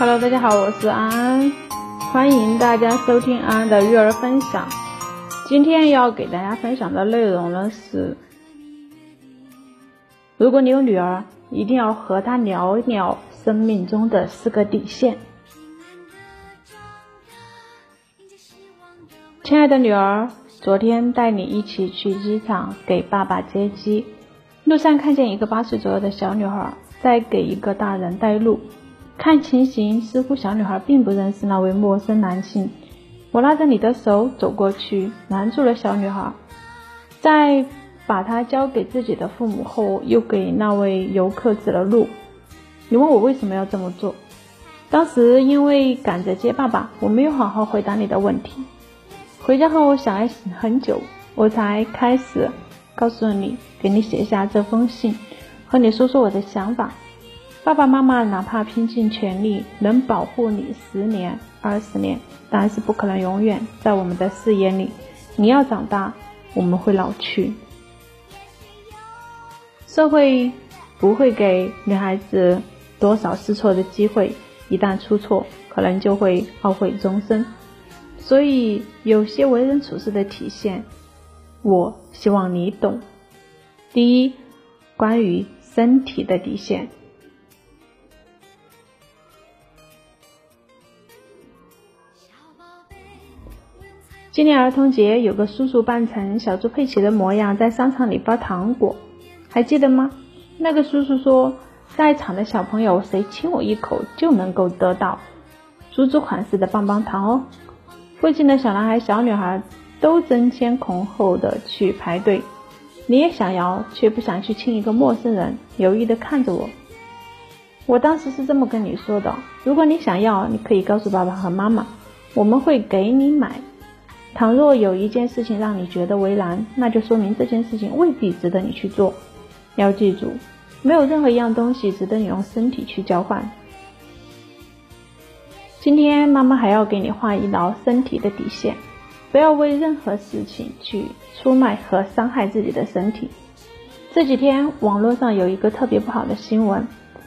Hello，大家好，我是安安，欢迎大家收听安安的育儿分享。今天要给大家分享的内容呢是，如果你有女儿，一定要和她聊一聊生命中的四个底线。亲爱的女儿，昨天带你一起去机场给爸爸接机，路上看见一个八岁左右的小女孩在给一个大人带路。看情形，似乎小女孩并不认识那位陌生男性。我拉着你的手走过去，拦住了小女孩，在把她交给自己的父母后，又给那位游客指了路。你问我为什么要这么做？当时因为赶着接爸爸，我没有好好回答你的问题。回家后我想了很久，我才开始告诉你，给你写下这封信，和你说说我的想法。爸爸妈妈哪怕拼尽全力能保护你十年、二十年，但是不可能永远在我们的视野里。你要长大，我们会老去。社会不会给女孩子多少试错的机会，一旦出错，可能就会懊悔终生。所以，有些为人处事的体现，我希望你懂。第一，关于身体的底线。今年儿童节，有个叔叔扮成小猪佩奇的模样，在商场里发糖果，还记得吗？那个叔叔说，在场的小朋友谁亲我一口，就能够得到猪猪款式的棒棒糖哦。附近的小男孩、小女孩都争先恐后的去排队，你也想要，却不想去亲一个陌生人，犹豫的看着我。我当时是这么跟你说的：如果你想要，你可以告诉爸爸和妈妈，我们会给你买。倘若有一件事情让你觉得为难，那就说明这件事情未必值得你去做。要记住，没有任何一样东西值得你用身体去交换。今天妈妈还要给你画一道身体的底线，不要为任何事情去出卖和伤害自己的身体。这几天网络上有一个特别不好的新闻，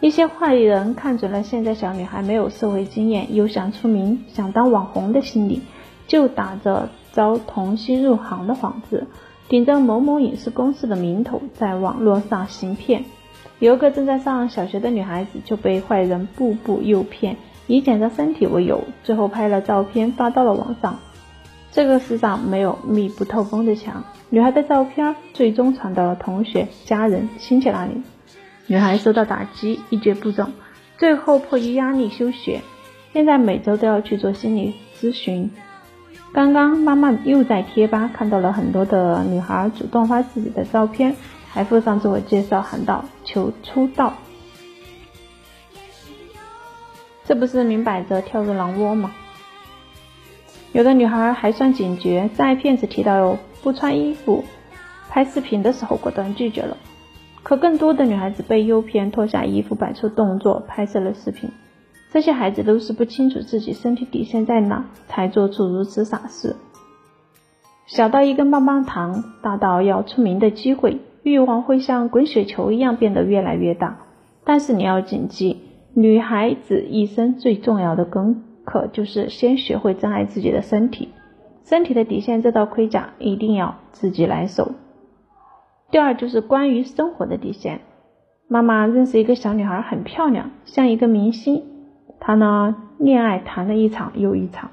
一些坏人看准了现在小女孩没有社会经验，又想出名、想当网红的心理。就打着招童星入行的幌子，顶着某某影视公司的名头，在网络上行骗。有个正在上小学的女孩子就被坏人步步诱骗，以检查身体为由，最后拍了照片发到了网上。这个世上没有密不透风的墙，女孩的照片最终传到了同学、家人、亲戚那里。女孩受到打击，一蹶不振，最后迫于压力休学，现在每周都要去做心理咨询。刚刚妈妈又在贴吧看到了很多的女孩主动发自己的照片，还附上自我介绍，喊道：“求出道。”这不是明摆着跳入狼窝吗？有的女孩还算警觉，在骗子提到不穿衣服拍视频的时候，果断拒绝了。可更多的女孩子被诱骗，脱下衣服摆出动作，拍摄了视频。这些孩子都是不清楚自己身体底线在哪，才做出如此傻事。小到一根棒棒糖，大到要出名的机会，欲望会像滚雪球一样变得越来越大。但是你要谨记，女孩子一生最重要的功课就是先学会珍爱自己的身体，身体的底线这道盔甲一定要自己来守。第二就是关于生活的底线。妈妈认识一个小女孩，很漂亮，像一个明星。她呢，恋爱谈了一场又一场，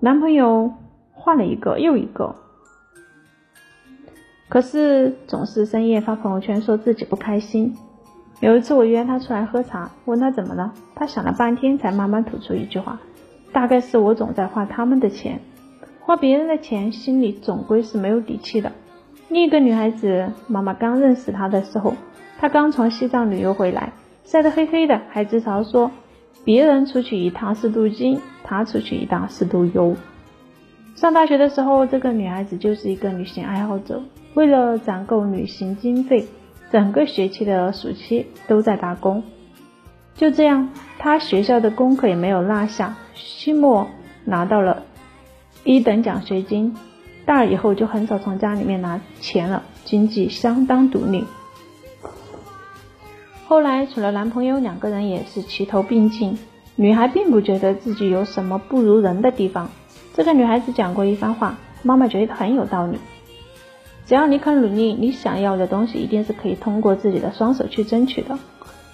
男朋友换了一个又一个，可是总是深夜发朋友圈说自己不开心。有一次我约她出来喝茶，问她怎么了，她想了半天才慢慢吐出一句话：“大概是我总在花他们的钱，花别人的钱，心里总归是没有底气的。”另一个女孩子，妈妈刚认识她的时候，她刚从西藏旅游回来，晒得黑黑的，还自嘲说。别人出去一趟是镀金，他出去一趟是镀油。上大学的时候，这个女孩子就是一个旅行爱好者，为了攒够旅行经费，整个学期的暑期都在打工。就这样，她学校的功课也没有落下，期末拿到了一等奖学金。大二以后就很少从家里面拿钱了，经济相当独立。后来，除了男朋友，两个人也是齐头并进。女孩并不觉得自己有什么不如人的地方。这个女孩子讲过一番话，妈妈觉得很有道理。只要你肯努力，你想要的东西一定是可以通过自己的双手去争取的。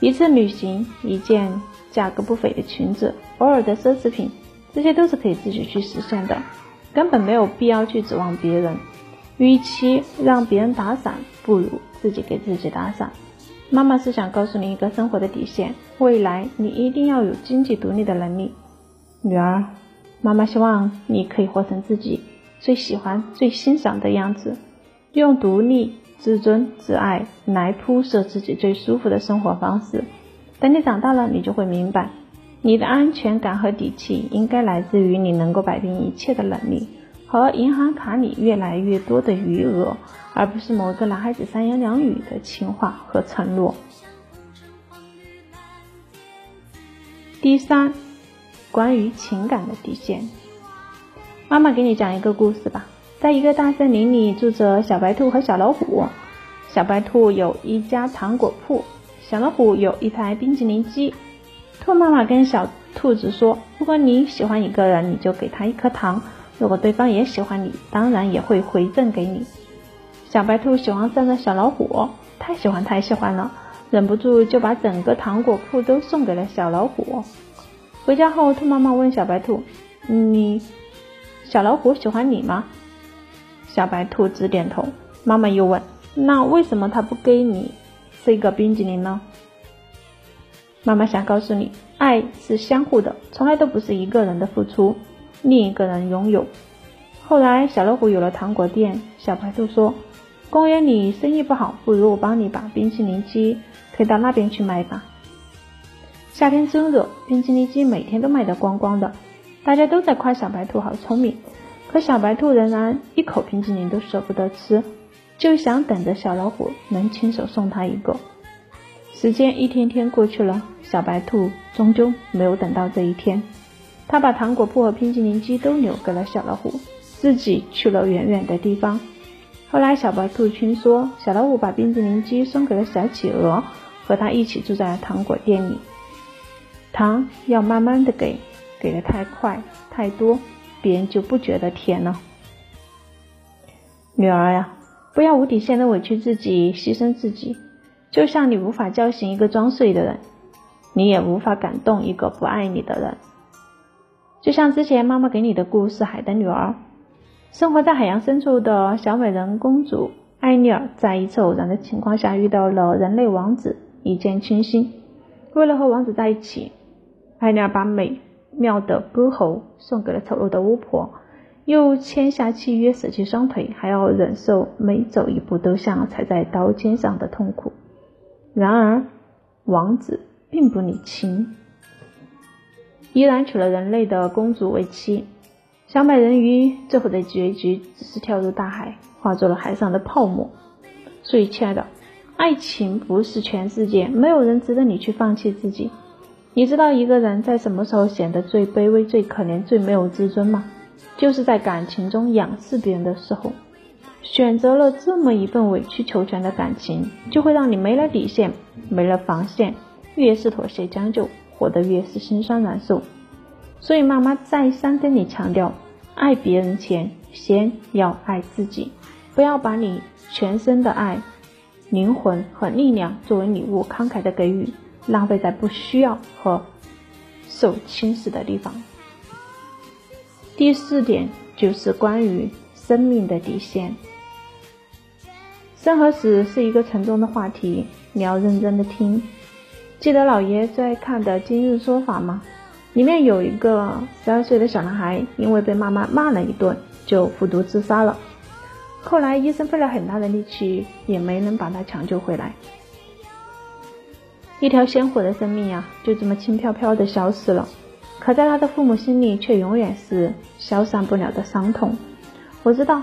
一次旅行，一件价格不菲的裙子，偶尔的奢侈品，这些都是可以自己去实现的，根本没有必要去指望别人。与其让别人打伞，不如自己给自己打伞。妈妈是想告诉你一个生活的底线，未来你一定要有经济独立的能力。女儿，妈妈希望你可以活成自己最喜欢、最欣赏的样子，用独立、自尊、自爱来铺设自己最舒服的生活方式。等你长大了，你就会明白，你的安全感和底气应该来自于你能够摆平一切的能力。和银行卡里越来越多的余额，而不是某个男孩子三言两语的情话和承诺。第三，关于情感的底线。妈妈给你讲一个故事吧。在一个大森林里，住着小白兔和小老虎。小白兔有一家糖果铺，小老虎有一台冰淇淋机。兔妈妈跟小兔子说：“如果你喜欢一个人，你就给他一颗糖。”如果对方也喜欢你，当然也会回赠给你。小白兔喜欢上了小老虎，太喜欢太喜欢了，忍不住就把整个糖果铺都送给了小老虎。回家后，兔妈妈问小白兔：“你小老虎喜欢你吗？”小白兔直点头。妈妈又问：“那为什么他不给你吃一个冰激凌呢？”妈妈想告诉你，爱是相互的，从来都不是一个人的付出。另一个人拥有。后来，小老虎有了糖果店。小白兔说：“公园里生意不好，不如我帮你把冰淇淋机推到那边去卖吧。”夏天真热，冰淇淋机每天都卖得光光的。大家都在夸小白兔好聪明，可小白兔仍然一口冰淇淋都舍不得吃，就想等着小老虎能亲手送他一个。时间一天天过去了，小白兔终究没有等到这一天。他把糖果铺和冰淇淋机都留给了小老虎，自己去了远远的地方。后来，小白兔听说小老虎把冰淇淋机送给了小企鹅，和他一起住在糖果店里。糖要慢慢的给，给的太快太多，别人就不觉得甜了。女儿呀，不要无底线的委屈自己，牺牲自己。就像你无法叫醒一个装睡的人，你也无法感动一个不爱你的人。就像之前妈妈给你的故事《海的女儿》，生活在海洋深处的小美人公主艾丽尔，在一次偶然的情况下遇到了人类王子，一见倾心。为了和王子在一起，艾丽尔把美妙的歌喉送给了丑陋的巫婆，又签下契约，舍弃双腿，还要忍受每走一步都像踩在刀尖上的痛苦。然而，王子并不领情。依然娶了人类的公主为妻，小美人鱼最后的结局只是跳入大海，化作了海上的泡沫。所以，亲爱的，爱情不是全世界，没有人值得你去放弃自己。你知道一个人在什么时候显得最卑微、最可怜、最没有自尊吗？就是在感情中仰视别人的时候。选择了这么一份委曲求全的感情，就会让你没了底线，没了防线，越是妥协将就。活得越是心酸难受，所以妈妈再三跟你强调，爱别人前先要爱自己，不要把你全身的爱、灵魂和力量作为礼物慷慨的给予，浪费在不需要和受轻视的地方。第四点就是关于生命的底线。生和死是一个沉重的话题，你要认真的听。记得老爷最爱看的《今日说法》吗？里面有一个十二岁的小男孩，因为被妈妈骂了一顿，就服毒自杀了。后来医生费了很大的力气，也没能把他抢救回来。一条鲜活的生命呀，就这么轻飘飘的消失了。可在他的父母心里，却永远是消散不了的伤痛。我知道，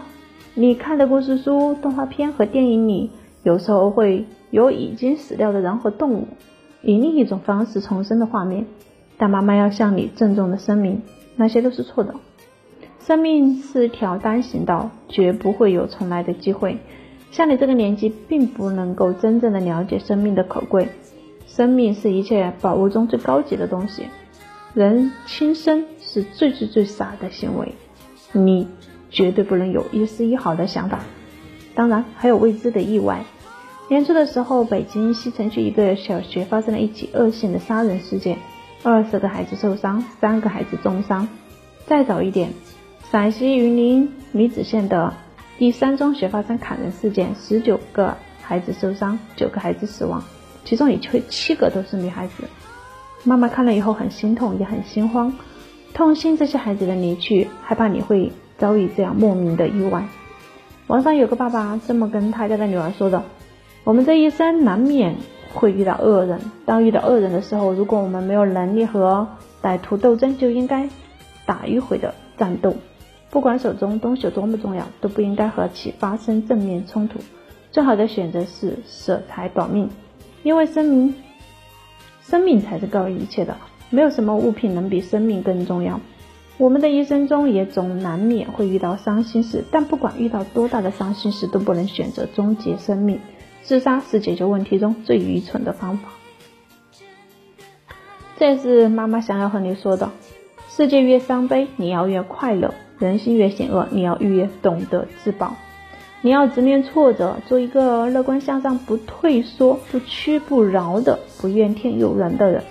你看的故事书、动画片和电影里，有时候会有已经死掉的人和动物。以另一种方式重生的画面，但妈妈要向你郑重的声明，那些都是错的。生命是条单行道，绝不会有重来的机会。像你这个年纪，并不能够真正的了解生命的可贵。生命是一切宝物中最高级的东西，人轻生是最最最傻的行为，你绝对不能有一丝一毫的想法。当然还有未知的意外。年初的时候，北京西城区一个小学发生了一起恶性的杀人事件，二十个孩子受伤，三个孩子重伤。再早一点，陕西榆林米脂县的第三中学发生砍人事件，十九个孩子受伤，九个孩子死亡，其中有七七个都是女孩子。妈妈看了以后很心痛，也很心慌，痛心这些孩子的离去，害怕你会遭遇这样莫名的意外。网上有个爸爸这么跟他家的女儿说的：“我们这一生难免会遇到恶人，当遇到恶人的时候，如果我们没有能力和歹徒斗争，就应该打迂回的战斗。不管手中东西有多么重要，都不应该和其发生正面冲突。最好的选择是舍财保命，因为生命。”生命才是高于一切的，没有什么物品能比生命更重要。我们的一生中也总难免会遇到伤心事，但不管遇到多大的伤心事，都不能选择终结生命。自杀是解决问题中最愚蠢的方法。这是妈妈想要和你说的：世界越伤悲，你要越快乐；人心越险恶，你要越懂得自保。你要直面挫折，做一个乐观向上、不退缩、不屈不挠的、不怨天尤人的人，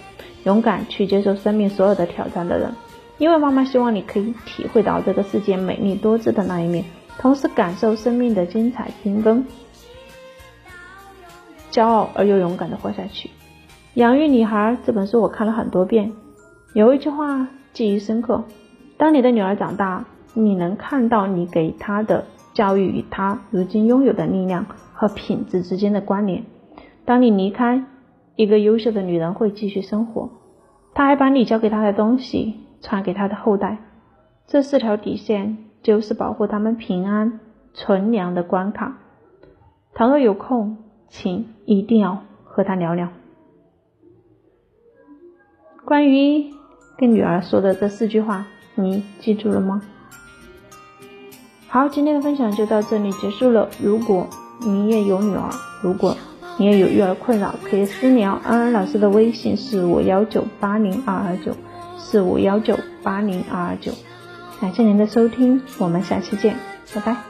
勇敢去接受生命所有的挑战的人。因为妈妈希望你可以体会到这个世界美丽多姿的那一面，同时感受生命的精彩缤纷，骄傲而又勇敢的活下去。《养育女孩》这本书我看了很多遍，有一句话记忆深刻：当你的女儿长大，你能看到你给她的。教育与她如今拥有的力量和品质之间的关联。当你离开，一个优秀的女人会继续生活，她还把你教给她的东西传给她的后代。这四条底线就是保护他们平安纯良的关卡。倘若有空，请一定要和他聊聊。关于跟女儿说的这四句话，你记住了吗？好，今天的分享就到这里结束了。如果你也有女儿，如果你也有育儿困扰，可以私聊安安老师的微信四五幺九八零二二九四五幺九八零二二九。感谢您的收听，我们下期见，拜拜。